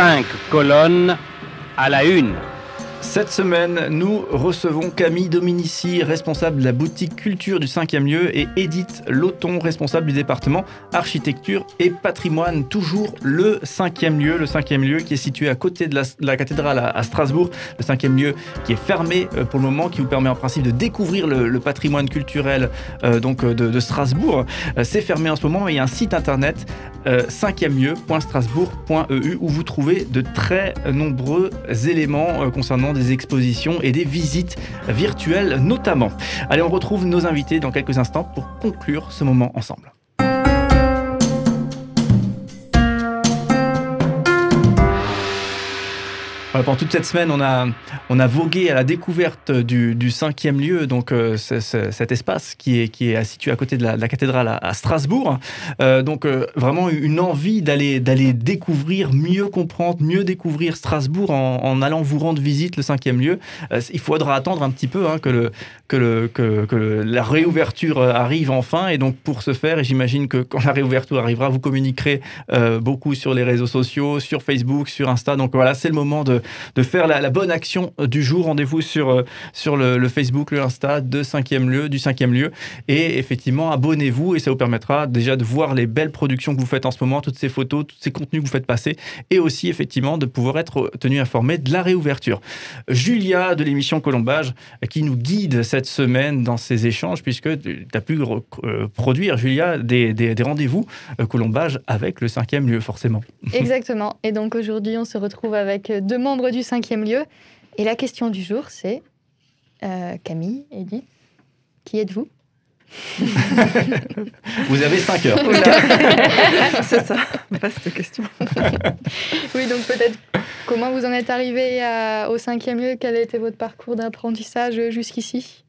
Cinq colonnes à la une. Cette semaine, nous recevons Camille Dominici, responsable de la boutique culture du 5e lieu, et Edith Loton, responsable du département architecture et patrimoine. Toujours le 5e lieu, le 5e lieu qui est situé à côté de la, cathédrale à, Strasbourg. Le 5e lieu qui est fermé euh, pour le moment, qui vous permet en principe de découvrir le, patrimoine culturel euh, donc euh, de, Strasbourg. C'est fermé en ce moment et il y a un site internet 5e lieu.strasbourg.eu où vous trouvez de très nombreux éléments concernant des expositions et des visites virtuelles notamment. Allez, on retrouve nos invités dans quelques instants pour conclure ce moment ensemble. Pendant toute cette semaine, on a, on a vogué à la découverte du, du cinquième lieu, donc euh, cet espace qui est, qui est situé à côté de la, cathédrale à, Strasbourg. Euh, donc euh, vraiment une envie d'aller, d'aller découvrir, mieux comprendre, mieux découvrir Strasbourg en, allant vous rendre visite le cinquième lieu. il faudra attendre un petit peu hein, que, le, que, le, que la réouverture arrive enfin. Et donc pour ce faire, et j'imagine que quand la réouverture arrivera, vous communiquerez beaucoup sur les réseaux sociaux, sur Facebook, sur Insta. Donc voilà, c'est le moment de de faire la, bonne action du jour. Rendez-vous sur, euh, sur le, Facebook, le Insta de 5e lieu, du 5e lieu. Et effectivement, abonnez-vous et ça vous permettra déjà de voir les belles productions que vous faites en ce moment, toutes ces photos, tous ces contenus que vous faites passer et aussi effectivement de pouvoir être tenu informé de la réouverture. Julia de l'émission Colombage qui nous guide cette semaine dans ces échanges puisque tu as pu euh, produire, Julia, des, des, rendez-vous euh, Colombage avec le 5e lieu forcément. Exactement. Et donc aujourd'hui, on se retrouve avec deux membres du cinquième lieu. Et la question du jour, c'est euh, Camille, Edith, qui êtes-vous? Vous avez 5 heures. c'est ça, vaste question. oui, donc peut-être comment vous en êtes arrivé au cinquième lieu? Quel a été votre parcours d'apprentissage jusqu'ici?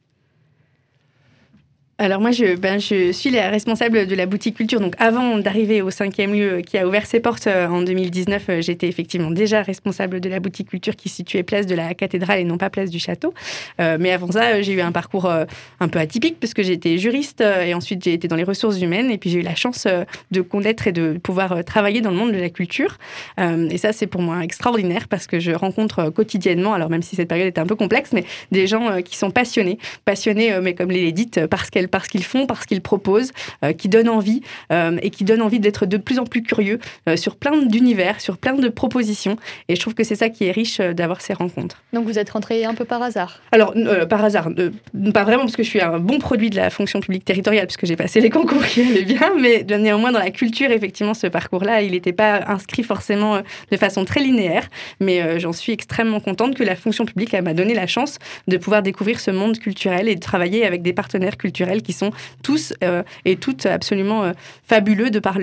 Alors moi, je, ben, je suis la responsable de la boutique culture. Donc avant d'arriver au cinquième lieu qui a ouvert ses portes euh, en 2019, euh, j'étais effectivement déjà responsable de la boutique culture qui situait place de la cathédrale et non pas place du château. Euh, mais avant ça, j'ai eu un parcours un peu atypique parce que j'étais juriste et ensuite j'ai été dans les ressources humaines et puis j'ai eu la chance de connaître et de pouvoir travailler dans le monde de la culture. et ça, c'est pour moi extraordinaire parce que je rencontre quotidiennement, alors même si cette période était un peu complexe, mais des gens qui sont passionnés, passionnés, mais comme les dites, parce qu'elles parce qu'ils font, parce qu'ils proposent, euh, qui donnent envie euh, et qui donnent envie d'être de plus en plus curieux euh, sur plein d'univers, sur plein de propositions. Et je trouve que c'est ça qui est riche d'avoir ces rencontres. Donc vous êtes rentré un peu par hasard? Alors, par hasard, pas vraiment parce que je suis un bon produit de la fonction publique territoriale, puisque j'ai passé les concours qui allaient bien, mais néanmoins dans la culture, effectivement, ce parcours-là, il n'était pas inscrit forcément de façon très linéaire, mais j'en suis extrêmement contente que la fonction publique m'a donné la chance de pouvoir découvrir ce monde culturel et de travailler avec des partenaires culturels qui sont tous euh, et toutes absolument euh, fabuleux de par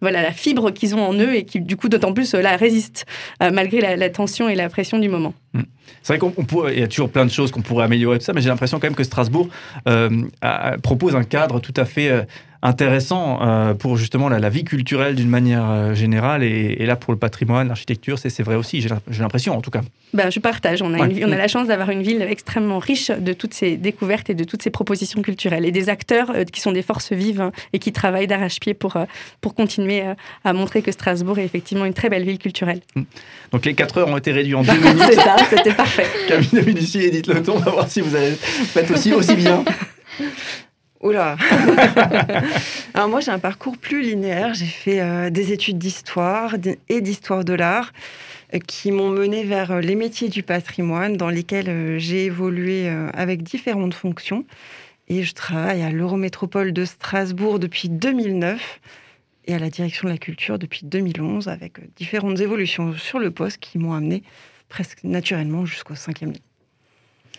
voilà, la fibre qu'ils ont en eux et qui, du coup, d'autant plus, euh, là, résistent malgré la, tension et la pression du moment. Mmh. C'est vrai qu'il y a toujours plein de choses qu'on pourrait améliorer tout ça, mais j'ai l'impression quand même que Strasbourg propose un cadre tout à fait intéressant euh, pour justement la, vie culturelle d'une manière euh, générale et, là pour le patrimoine, l'architecture, c'est vrai aussi, j'ai l'impression en tout cas. Ben, je partage, on a, on a la chance d'avoir une ville extrêmement riche de toutes ces découvertes et de toutes ces propositions culturelles et des acteurs euh, qui sont des forces vives hein, et qui travaillent d'arrache-pied pour, pour continuer à montrer que Strasbourg est effectivement une très belle ville culturelle. Mm. Donc les 4 heures ont été réduites en 2 minutes. c'est ça, c'était parfait. Camille Dominici et Edith Leton, on va voir si vous avez aussi bien. Oula Alors moi j'ai un parcours plus linéaire. J'ai fait euh, des études d'histoire et d'histoire de l'art euh, qui m'ont mené vers euh, les métiers du patrimoine dans lesquels j'ai évolué avec différentes fonctions. Et je travaille à l'Eurométropole de Strasbourg depuis 2009 et à la direction de la culture depuis 2011 avec différentes évolutions sur le poste qui m'ont amené presque naturellement jusqu'au cinquième lieu.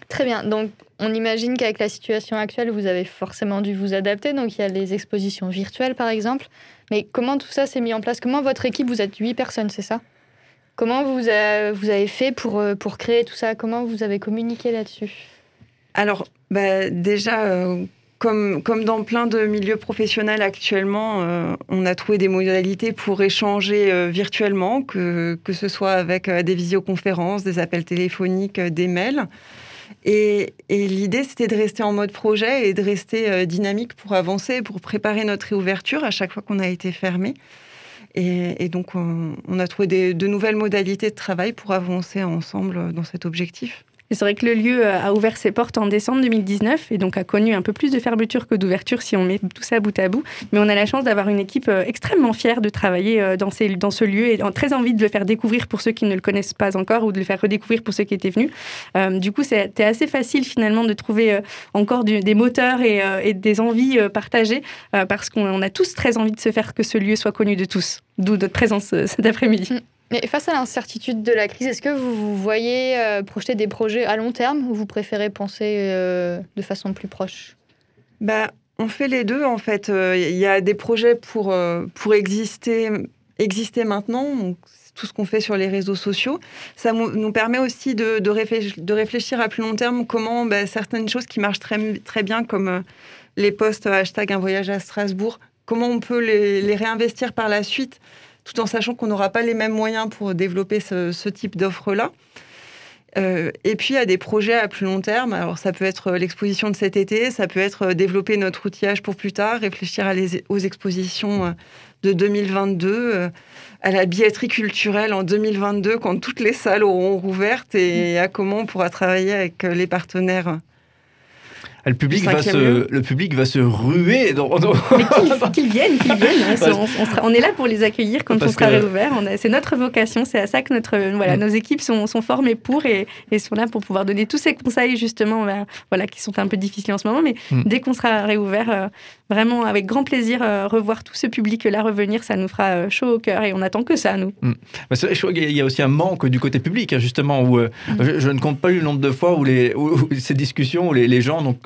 Très bien. Donc, on imagine qu'avec la situation actuelle, vous avez forcément dû vous adapter. Donc, il y a les expositions virtuelles, par exemple. Mais comment tout ça s'est mis en place? Comment votre équipe, vous êtes huit personnes, c'est ça? Comment vous, avez fait pour, euh, pour créer tout ça? Comment vous avez communiqué là-dessus? Alors, bah, déjà, euh, comme, dans plein de milieux professionnels actuellement, euh, on a trouvé des modalités pour échanger virtuellement, que, que ce soit avec des visioconférences, des appels téléphoniques, des mails. Et, l'idée, c'était de rester en mode projet et de rester euh, dynamique pour avancer, pour préparer notre réouverture à chaque fois qu'on a été fermé. Et, donc, on, a trouvé de nouvelles modalités de travail pour avancer ensemble dans cet objectif. Et c'est vrai que le lieu euh, a ouvert ses portes en décembre 2019 et donc a connu un peu plus de fermeture que d'ouverture si on met tout ça bout à bout. Mais on a la chance d'avoir une équipe euh, extrêmement fière de travailler euh, dans, ce lieu et très envie de le faire découvrir pour ceux qui ne le connaissent pas encore ou de le faire redécouvrir pour ceux qui étaient venus. du coup, c'était assez facile finalement de trouver encore des moteurs et, des envies partagées parce qu'on a tous très envie de se faire que ce lieu soit connu de tous. D'où notre présence cet après-midi. Mais face à l'incertitude de la crise, est-ce que vous, vous voyez euh, projeter des projets à long terme ou vous préférez penser euh, de façon plus proche? Bah, On fait les deux en fait. Euh, il y a des projets pour, pour exister, exister maintenant. tout ce qu'on fait sur les réseaux sociaux. Ça nous permet aussi de, de, réfléchir, à plus long terme comment bah, certaines choses qui marchent très, très bien, comme les posts hashtag un voyage à Strasbourg, comment on peut les réinvestir par la suite tout en sachant qu'on n'aura pas les mêmes moyens pour développer ce, type d'offre-là. Euh, et puis, a des projets à plus long terme. Alors, ça peut être l'exposition de cet été, ça peut être développer notre outillage pour plus tard, réfléchir aux expositions euh, de 2022, euh, à la billetterie culturelle en 2022, quand toutes les salles auront rouvertes, et à comment on pourra travailler avec les partenaires le public, va se, le public va se ruer. Dans, qu'ils viennent, qu'ils viennent. On, est là pour les accueillir quand on sera réouvert. C'est notre vocation, c'est à ça que notre, voilà, mm. nos équipes sont, sont, formées pour et, et, sont là pour pouvoir donner tous ces conseils justement, ben, voilà, qui sont un peu difficiles en ce moment. Mais mm. dès qu'on sera réouvert, euh, vraiment avec grand plaisir, euh, revoir tout ce public-là revenir, ça nous fera euh, chaud au cœur et on attend que ça, nous. Mm. Il y a aussi un manque du côté public, hein, justement, où je, ne compte pas le nombre de fois où, les, ces discussions, où les, les gens donc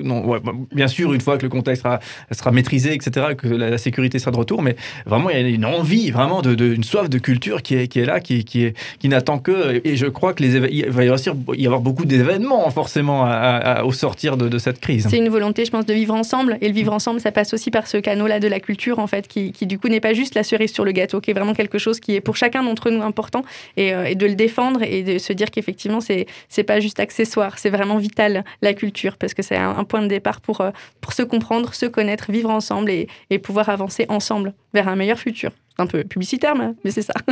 bien sûr, une fois que le contexte sera, sera maîtrisé, etc., que la, sécurité sera de retour, mais vraiment, il y a une envie, vraiment, de, une soif de culture qui est, qui est là, qui, qui, est, qui n'attend que. Et je crois que les il va y avoir, y avoir beaucoup d'événements, forcément, au sortir de, cette crise. C'est une volonté, je pense, de vivre ensemble. Et le vivre ensemble, ça passe aussi par ce canot-là de la culture, en fait, qui, qui du coup n'est pas juste la cerise sur le gâteau, qui est vraiment quelque chose qui est pour chacun d'entre nous important, et, euh, et, de le défendre et de se dire qu'effectivement, c'est, c'est pas juste accessoire, c'est vraiment vital, la culture, parce que c'est un, un point de départ pour, euh, pour se comprendre, se connaître, vivre ensemble et, et pouvoir avancer ensemble vers un meilleur futur. Un peu publicitaire, mais c'est ça.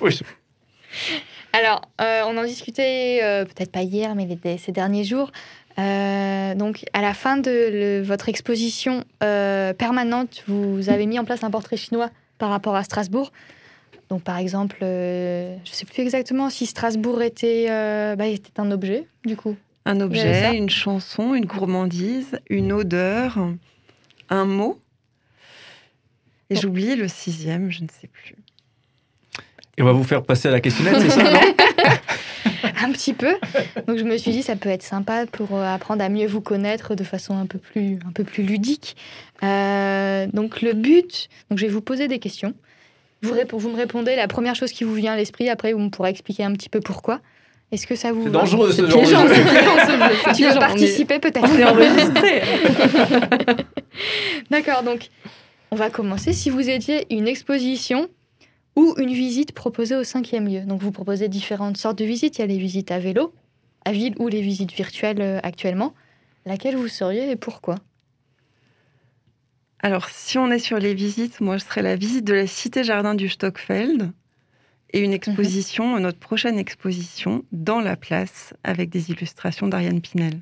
Alors, euh, on en discutait euh, peut-être pas hier, mais ces derniers jours. Donc, à la fin de votre exposition permanente, vous avez mis en place un portrait chinois par rapport à Strasbourg. Donc, par exemple, je ne sais plus exactement si Strasbourg était, bah, était un objet, du coup. Un objet, une chanson, une gourmandise, une odeur, un mot. Et j'oublie le sixième, je ne sais plus. Et on va vous faire passer à la questionnette, c'est ça Un petit peu. Donc je me suis dit, ça peut être sympa pour euh, apprendre à mieux vous connaître de façon un peu plus, un peu plus ludique. Euh, donc le but, donc je vais vous poser des questions. Vous, vous me répondez la première chose qui vous vient à l'esprit, après vous me pourrez expliquer un petit peu pourquoi. Est-ce que ça vous. C'est dangereux ce genre de jeu. Tu veux participer peut-être On est enregistré. D'accord, donc on va commencer. Si vous étiez une exposition ou une visite proposée au cinquième lieu, donc vous proposez différentes sortes de visites. Il y a les visites à vélo, à ville ou les visites virtuelles euh, actuellement. Laquelle vous seriez et pourquoi? Alors, si on est sur les visites, moi je serais la visite de la cité jardin du Stockfeld et une mhm. exposition, notre prochaine exposition, dans la place, avec des illustrations d'Ariane Pinel.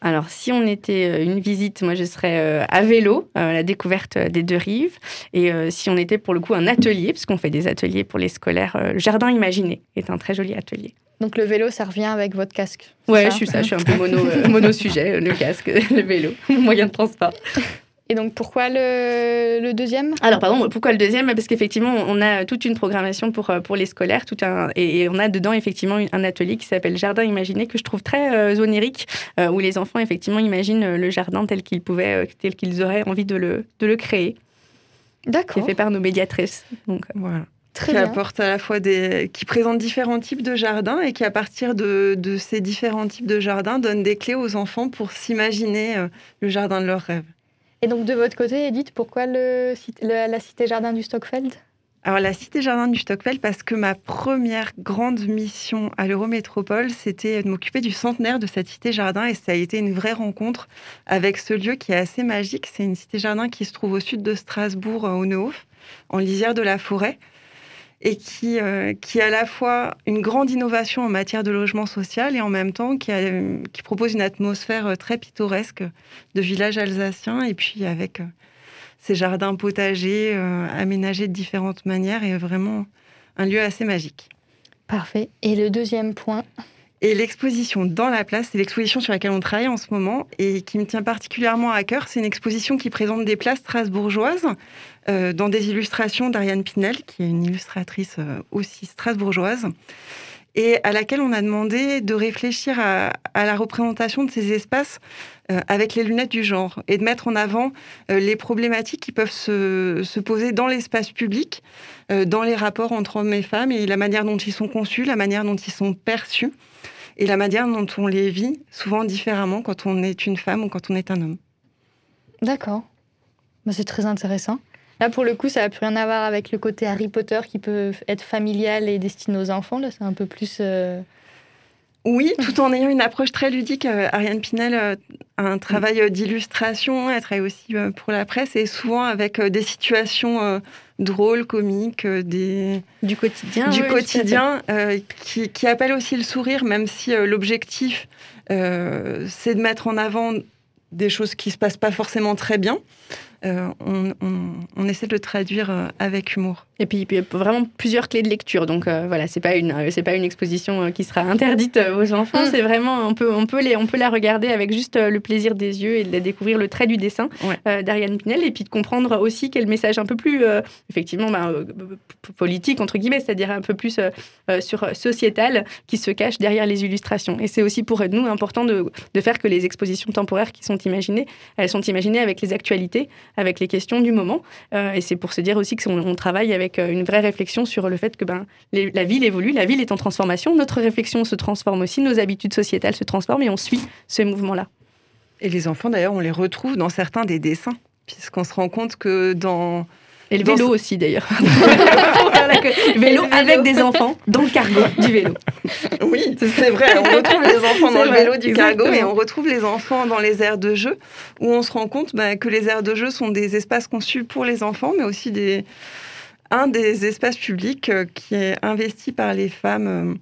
Alors, si on était euh, une visite, moi je serais euh, à vélo, à euh, la découverte des deux rives. Et si on était pour le coup un atelier, parce qu'on fait des ateliers pour les scolaires, le Jardin Imaginé est un très joli atelier. Donc le vélo, ça revient avec votre casque Ouais, je suis ça, je suis un peu mono, mono sujet, le casque, le vélo, moyen de transport. Et donc pourquoi le, deuxième? Alors pardon, pourquoi le deuxième? Parce qu'effectivement, on a toute une programmation pour, euh, pour les scolaires, tout un, et, on a dedans effectivement un atelier qui s'appelle Jardin Imaginé, que je trouve très euh, onirique, euh, où les enfants effectivement imaginent le jardin tel qu'ils pouvaient, tel qu'ils auraient envie de le, de le créer. D'accord. Qui est fait par nos médiatrices. Donc voilà. Très qui apporte à la fois des, qui présente différents types de jardins et qui, à partir de, de ces différents types de jardins, donne des clés aux enfants pour s'imaginer le jardin de leurs rêves. Et donc de votre côté, Edith, pourquoi la cité jardin du Stockfeld? Alors la Cité Jardin du Stockfeld, parce que ma première grande mission à l'Eurométropole, c'était de m'occuper du centenaire de cette Cité Jardin et ça a été une vraie rencontre avec ce lieu qui est assez magique. C'est une Cité Jardin qui se trouve au sud de Strasbourg, euh, au Neuhof. en lisière de la forêt et qui, qui est à la fois une grande innovation en matière de logement social et en même temps qui, qui propose une atmosphère très pittoresque de village alsacien et puis avec ces jardins potagers aménagés de différentes manières et vraiment un lieu assez magique. Parfait. Et le deuxième point? Et l'exposition dans la place, c'est l'exposition sur laquelle on travaille en ce moment et qui me tient particulièrement à cœur. C'est une exposition qui présente des places strasbourgeoises euh, dans des illustrations d'Ariane Pinel, qui est une illustratrice euh, aussi strasbourgeoise, et à laquelle on a demandé de réfléchir à, la représentation de ces espaces euh, avec les lunettes du genre et de mettre en avant les problématiques qui peuvent se, se poser dans l'espace public, dans les rapports entre hommes et femmes et la manière dont ils sont conçus, la manière dont ils sont perçus et la manière dont on les vit, souvent différemment quand on est une femme ou quand on est un homme. D'accord. Bah, c'est très intéressant. Là, pour le coup, ça n'a plus rien à voir avec le côté Harry Potter qui peut être familial et destiné aux enfants. Là, c'est un peu plus. Euh, oui, tout en ayant une approche très ludique. Euh, Ariane Pinel euh, a un travail d'illustration, elle travaille aussi pour la presse et souvent avec des situations drôles, comiques, des... du quotidien. Du quotidien, qui, qui, appellent aussi le sourire, même si l'objectif, c'est de mettre en avant des choses qui se passent pas forcément très bien. Euh, on, essaie de le traduire euh, avec humour. Et puis, il y a vraiment plusieurs clés de lecture. Donc euh, voilà, c'est pas une c'est pas une exposition qui sera interdite aux enfants. Mm. C'est vraiment on peut on peut les on peut la regarder avec juste le plaisir des yeux et de découvrir le trait du dessin d'Ariane Pinel et puis de comprendre aussi quel message un peu plus effectivement ben, politique entre guillemets, c'est-à-dire un peu plus sur sociétal qui se cache derrière les illustrations. Et c'est aussi pour nous important de, de faire que les expositions temporaires qui sont imaginées, elles sont imaginées avec les actualités avec les questions du moment. Euh, et c'est pour se dire aussi qu'on on travaille avec euh, une vraie réflexion sur le fait que ben, la ville évolue, la ville est en transformation, notre réflexion se transforme aussi, nos habitudes sociétales se transforment et on suit ce mouvement-là. Et les enfants, d'ailleurs, on les retrouve dans certains des dessins, puisqu'on se rend compte que dans et le vélo aussi d'ailleurs. vélo avec des enfants dans le cargo du vélo. Oui, c'est vrai. On retrouve les enfants dans le vélo du cargo et on retrouve les enfants dans les aires de jeu où on se rend compte bah, que les aires de jeu sont des espaces conçus pour les enfants, mais aussi des, un des espaces publics euh, qui est investi par les femmes. Euh,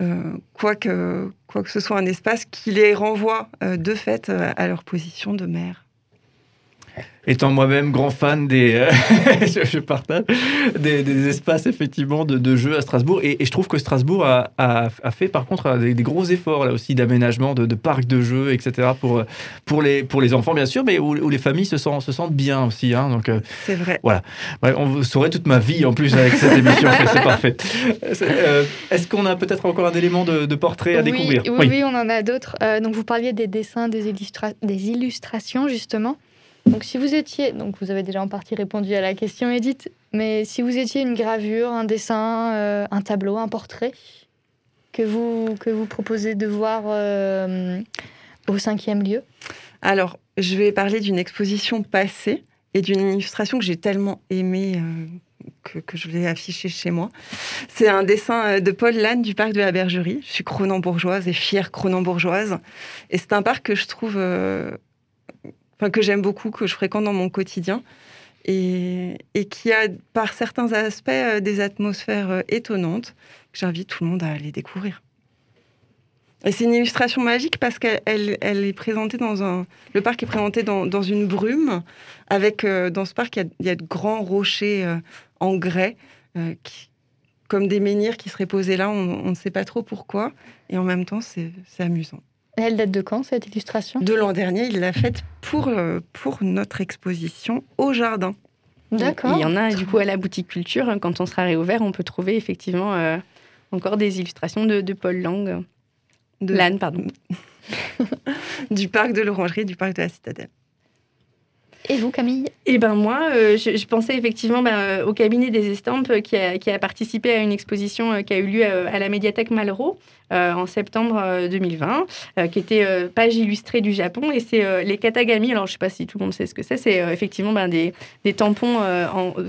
euh, quoi, que, quoi que ce soit un espace qui les renvoie de fait à leur position de mère étant moi-même grand fan des, euh, je, partage, des, espaces effectivement de, de jeux à Strasbourg. Et, je trouve que Strasbourg a, a, fait par contre des, gros efforts là aussi d'aménagement de, parcs de jeux, etc. pour, pour, les, pour les enfants bien sûr, mais où, les familles se sentent, se sentent bien aussi. Hein, donc, euh, c'est vrai. Voilà. on saurait toute ma vie en plus avec cette émission, c'est parfait. Euh, est-ce qu'on a peut-être encore un élément de, portrait à découvrir? oui, oui, on en a d'autres. donc vous parliez des dessins, des, des illustrations justement. Donc si vous étiez, donc vous avez déjà en partie répondu à la question Edith, mais si vous étiez une gravure, un dessin, euh, un tableau, un portrait que vous, que vous proposez de voir euh, au cinquième lieu? Alors, je vais parler d'une exposition passée et d'une illustration que j'ai tellement aimée euh, que, que, je vais afficher chez moi. C'est un dessin de Paul Lannes du parc de la Bergerie. Je suis cronambourgeoise et fière cronambourgeoise. Et c'est un parc que je trouve que j'aime beaucoup, que je fréquente dans mon quotidien, et, qui a par certains aspects euh, des atmosphères euh, étonnantes que j'invite tout le monde à aller découvrir. Et c'est une illustration magique parce qu'elle elle, est présentée dans un. Le parc est présenté dans, une brume. Avec, euh, dans ce parc, il y, a, de grands rochers en grès, comme des menhirs qui seraient posés là. On ne sait pas trop pourquoi. Et en même temps, c'est amusant. Elle date de quand cette illustration? De l'an dernier, il l'a faite pour, euh, pour notre exposition au jardin. D'accord. Il y en a du coup à la boutique culture. Hein, quand on sera réouvert, on peut trouver effectivement euh, encore des illustrations de, Paul Lang. De Lannes, pardon. du parc de l'Orangerie, du parc de la Citadelle. Et vous, Camille Eh ben moi, euh, je, pensais effectivement ben, au cabinet des estampes qui a, qui a, participé à une exposition qui a eu lieu à, la médiathèque Malraux euh, en septembre 2020, euh, qui était euh, page illustrée du Japon. Et c'est les katagami. Alors, je ne sais pas si tout le monde sait ce que c'est. C'est effectivement ben, des, tampons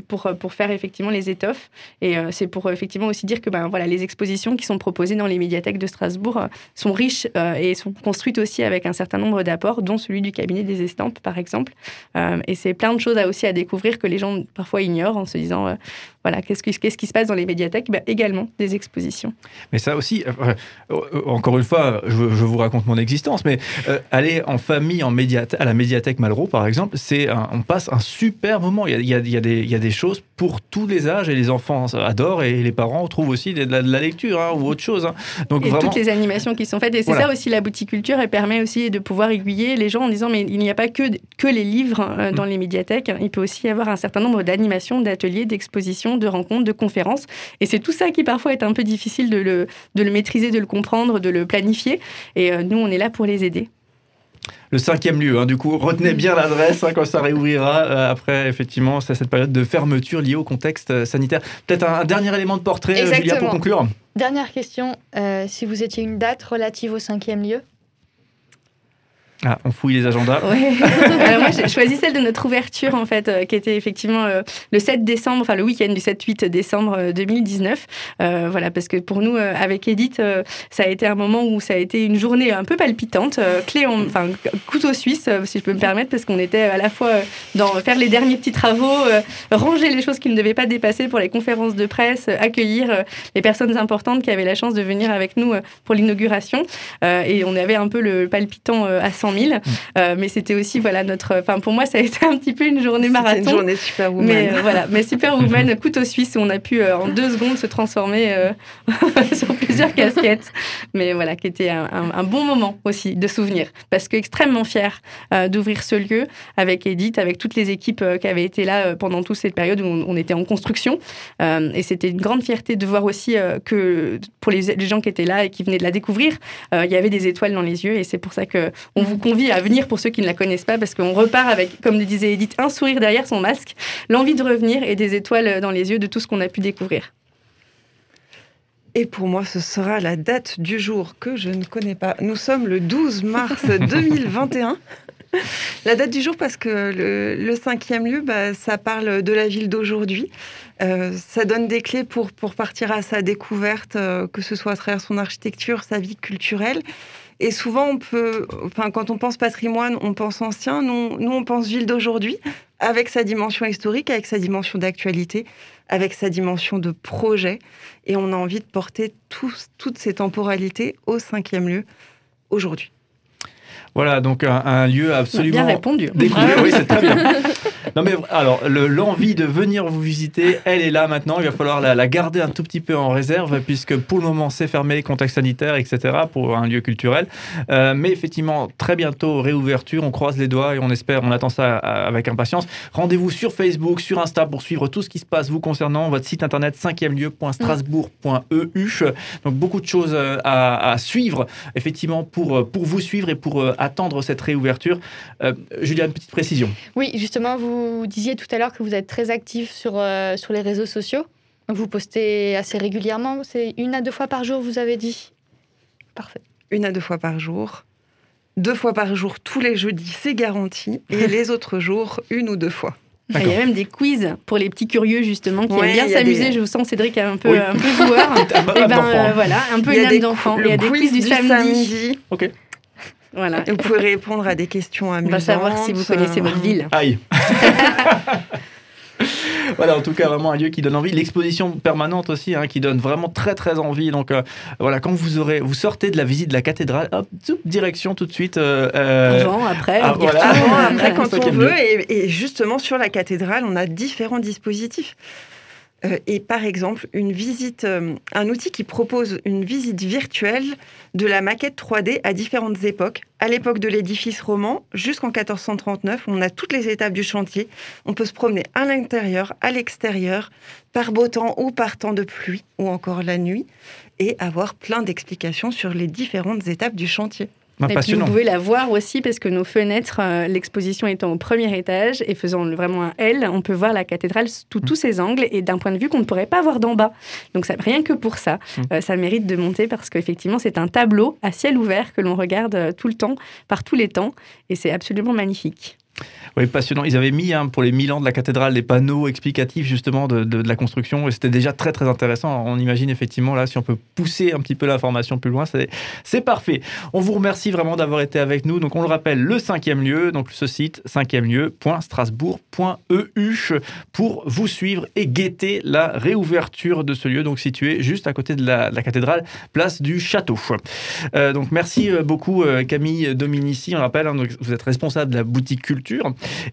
pour faire effectivement les étoffes. Et c'est pour effectivement aussi dire que ben, voilà, les expositions qui sont proposées dans les médiathèques de Strasbourg sont riches et sont construites aussi avec un certain nombre d'apports, dont celui du cabinet des estampes, par exemple. Et c'est plein de choses aussi à découvrir que les gens parfois ignorent en se disant voilà, qu'est-ce qu'est-ce qui se passe dans les médiathèques? Bah, Également des expositions. Mais ça aussi, euh, euh, encore une fois, je, vous raconte mon existence, mais euh, aller en famille en médiathèque, à la médiathèque Malraux, par exemple, c'est on passe un super moment. Il y, a, y a, il y, a, des, choses pour tous les âges et les enfants adorent et les parents trouvent aussi de la, lecture hein, ou autre chose. Hein. Donc et toutes les animations qui sont faites. Et c'est ça aussi la boutique culture, elle permet aussi de pouvoir aiguiller les gens en disant mais il n'y a pas que, que les livres dans mm. les médiathèques, il peut aussi y avoir un certain nombre d'animations, d'ateliers, d'expositions de rencontres, de conférences. Et c'est tout ça qui parfois est un peu difficile de le, de le maîtriser, de le comprendre, de le planifier. Et euh, nous, on est là pour les aider le cinquième lieu. Hein. Du coup, retenez bien l'adresse hein, quand ça réouvrira. Euh, après, effectivement, c'est cette période de fermeture liée au contexte euh, sanitaire. Peut-être un, dernier élément de portrait, Julia, pour conclure. Dernière question. si vous étiez une date relative au cinquième lieu? Ah, on fouille les agendas. Alors moi, j'ai choisi celle de notre ouverture, en fait, euh, qui était effectivement euh, le 7 décembre, enfin le week-end du 7-8 décembre 2019. Euh, voilà, parce que pour nous, avec Edith, ça a été un moment où ça a été une journée un peu palpitante, clé en, enfin, couteau suisse, si je peux me permettre, parce qu'on était à la fois dans faire les derniers petits travaux, ranger les choses qui ne devaient pas dépasser pour les conférences de presse, accueillir les personnes importantes qui avaient la chance de venir avec nous pour l'inauguration. et on avait un peu le palpitant à 100 000. Euh, mais c'était aussi, voilà, notre. Enfin, pour moi, ça a été un petit peu une journée marathon. une journée Superwoman. Mais euh, voilà, mais Superwoman, couteau suisse, où on a pu euh, en deux secondes se transformer sur plusieurs casquettes. Mais voilà, qui était un, bon moment aussi de souvenir. Parce que extrêmement fier d'ouvrir ce lieu avec Edith, avec toutes les équipes qui avaient été là pendant toute cette période où on, était en construction. et c'était une grande fierté de voir aussi que pour les, les, gens qui étaient là et qui venaient de la découvrir, il y avait des étoiles dans les yeux. Et c'est pour ça qu'on vous convie à venir pour ceux qui ne la connaissent pas, parce qu'on repart avec, comme le disait Edith, un sourire derrière son masque, l'envie de revenir et des étoiles dans les yeux de tout ce qu'on a pu découvrir. Et pour moi, ce sera la date du jour que je ne connais pas. Nous sommes le 12 mars 2021. La date du jour parce que le, cinquième lieu, bah, ça parle de la ville d'aujourd'hui. Euh, ça donne des clés pour, pour partir à sa découverte, euh, que ce soit à travers son architecture, sa vie culturelle. Et souvent, on peut, enfin, quand on pense patrimoine, on pense ancien. Nous, nous on pense ville d'aujourd'hui, avec sa dimension historique, avec sa dimension d'actualité, avec sa dimension de projet. Et on a envie de porter toutes ces temporalités au cinquième lieu aujourd'hui. Voilà, donc un, lieu absolument. Bien répondu. oui, c'est très bien. Non mais alors l'envie de venir vous visiter, elle est là maintenant. Il va falloir la, garder un tout petit peu en réserve puisque pour le moment c'est fermé, contexte sanitaire, etc. pour un lieu culturel. Euh, mais effectivement très bientôt réouverture. On croise les doigts et on espère, on attend ça avec impatience. Rendez-vous sur Facebook, sur Insta pour suivre tout ce qui se passe vous concernant. Votre site internet 5e lieu.strasbourg.eu. Donc beaucoup de choses euh, à, suivre effectivement pour euh, pour vous suivre et pour attendre cette réouverture. Julia, une petite précision. Oui, justement vous disiez tout à l'heure que vous êtes très actif sur, euh, sur les réseaux sociaux. vous postez assez régulièrement. C'est une à deux fois par jour, vous avez dit? Parfait. Une à deux fois par jour. Deux fois par jour, tous les jeudis, c'est garanti. Et les autres jours, une ou deux fois. Il y a même des quiz pour les petits curieux justement qui aiment bien s'amuser. Je vous sens Cédric un peu un peu joueur. Et eh ben euh, voilà, un peu une âme d'enfant. Il y a des quiz du, samedi. samedi. Ok. Voilà. vous pouvez répondre à des questions amusantes. On va savoir si vous connaissez votre ville. Aïe. voilà, en tout cas, vraiment un lieu qui donne envie. L'exposition permanente aussi, hein, qui donne vraiment très très envie. Donc euh, voilà, quand vous aurez, vous sortez de la visite de la cathédrale, hop, direction tout de suite. Euh, euh Avant, après, ah, Avant, après, quand on veut. Et, et, justement, sur la cathédrale, on a différents dispositifs. Euh, et par exemple, une visite, euh, un outil qui propose une visite virtuelle de la maquette 3D à différentes époques. À l'époque de l'édifice roman, jusqu'en 1439, on a toutes les étapes du chantier. On peut se promener à l'intérieur, à l'extérieur, par beau temps ou par temps de pluie, ou encore la nuit, et avoir plein d'explications sur les différentes étapes du chantier. Et puis vous pouvez la voir aussi parce que nos fenêtres, euh, l'exposition étant au premier étage et faisant vraiment un L, on peut voir la cathédrale sous tous ses angles et d'un point de vue qu'on ne pourrait pas voir d'en bas. Donc ça, rien que pour ça, mm. euh, ça mérite de monter parce qu'effectivement c'est un tableau à ciel ouvert que l'on regarde euh, tout le temps, par tous les temps, et c'est absolument magnifique. Oui, passionnant. Ils avaient mis hein, pour les 1000 ans de la cathédrale des panneaux explicatifs justement de, de, la construction et c'était déjà très très intéressant. On imagine effectivement là si on peut pousser un petit peu l'information plus loin, c'est parfait. On vous remercie vraiment d'avoir été avec nous. Donc on le rappelle, le cinquième lieu, donc ce site cinquième lieu.strasbourg.eu pour vous suivre et guetter la réouverture de ce lieu, donc situé juste à côté de la, la cathédrale, place du château. Euh, donc merci euh, beaucoup euh, Camille Dominici, on rappelle, hein, donc, vous êtes responsable de la boutique culture.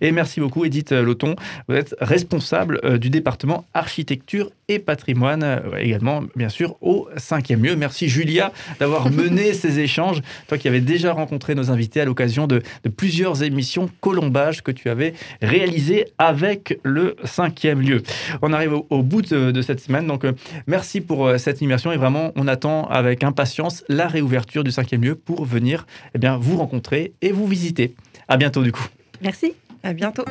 Et merci beaucoup, Edith Loton. Vous êtes responsable euh, du département architecture et patrimoine, euh, également, bien sûr, au cinquième lieu. Merci, Julia, d'avoir mené ces échanges. Toi qui avais déjà rencontré nos invités à l'occasion de, plusieurs émissions Colombage que tu avais réalisées avec le cinquième lieu. On arrive au, bout de, cette semaine. Donc, euh, merci pour cette immersion et vraiment, on attend avec impatience la réouverture du cinquième lieu pour venir eh bien, vous rencontrer et vous visiter. À bientôt, du coup. Merci. À bientôt.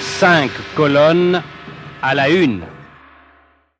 Cinq colonnes à la une.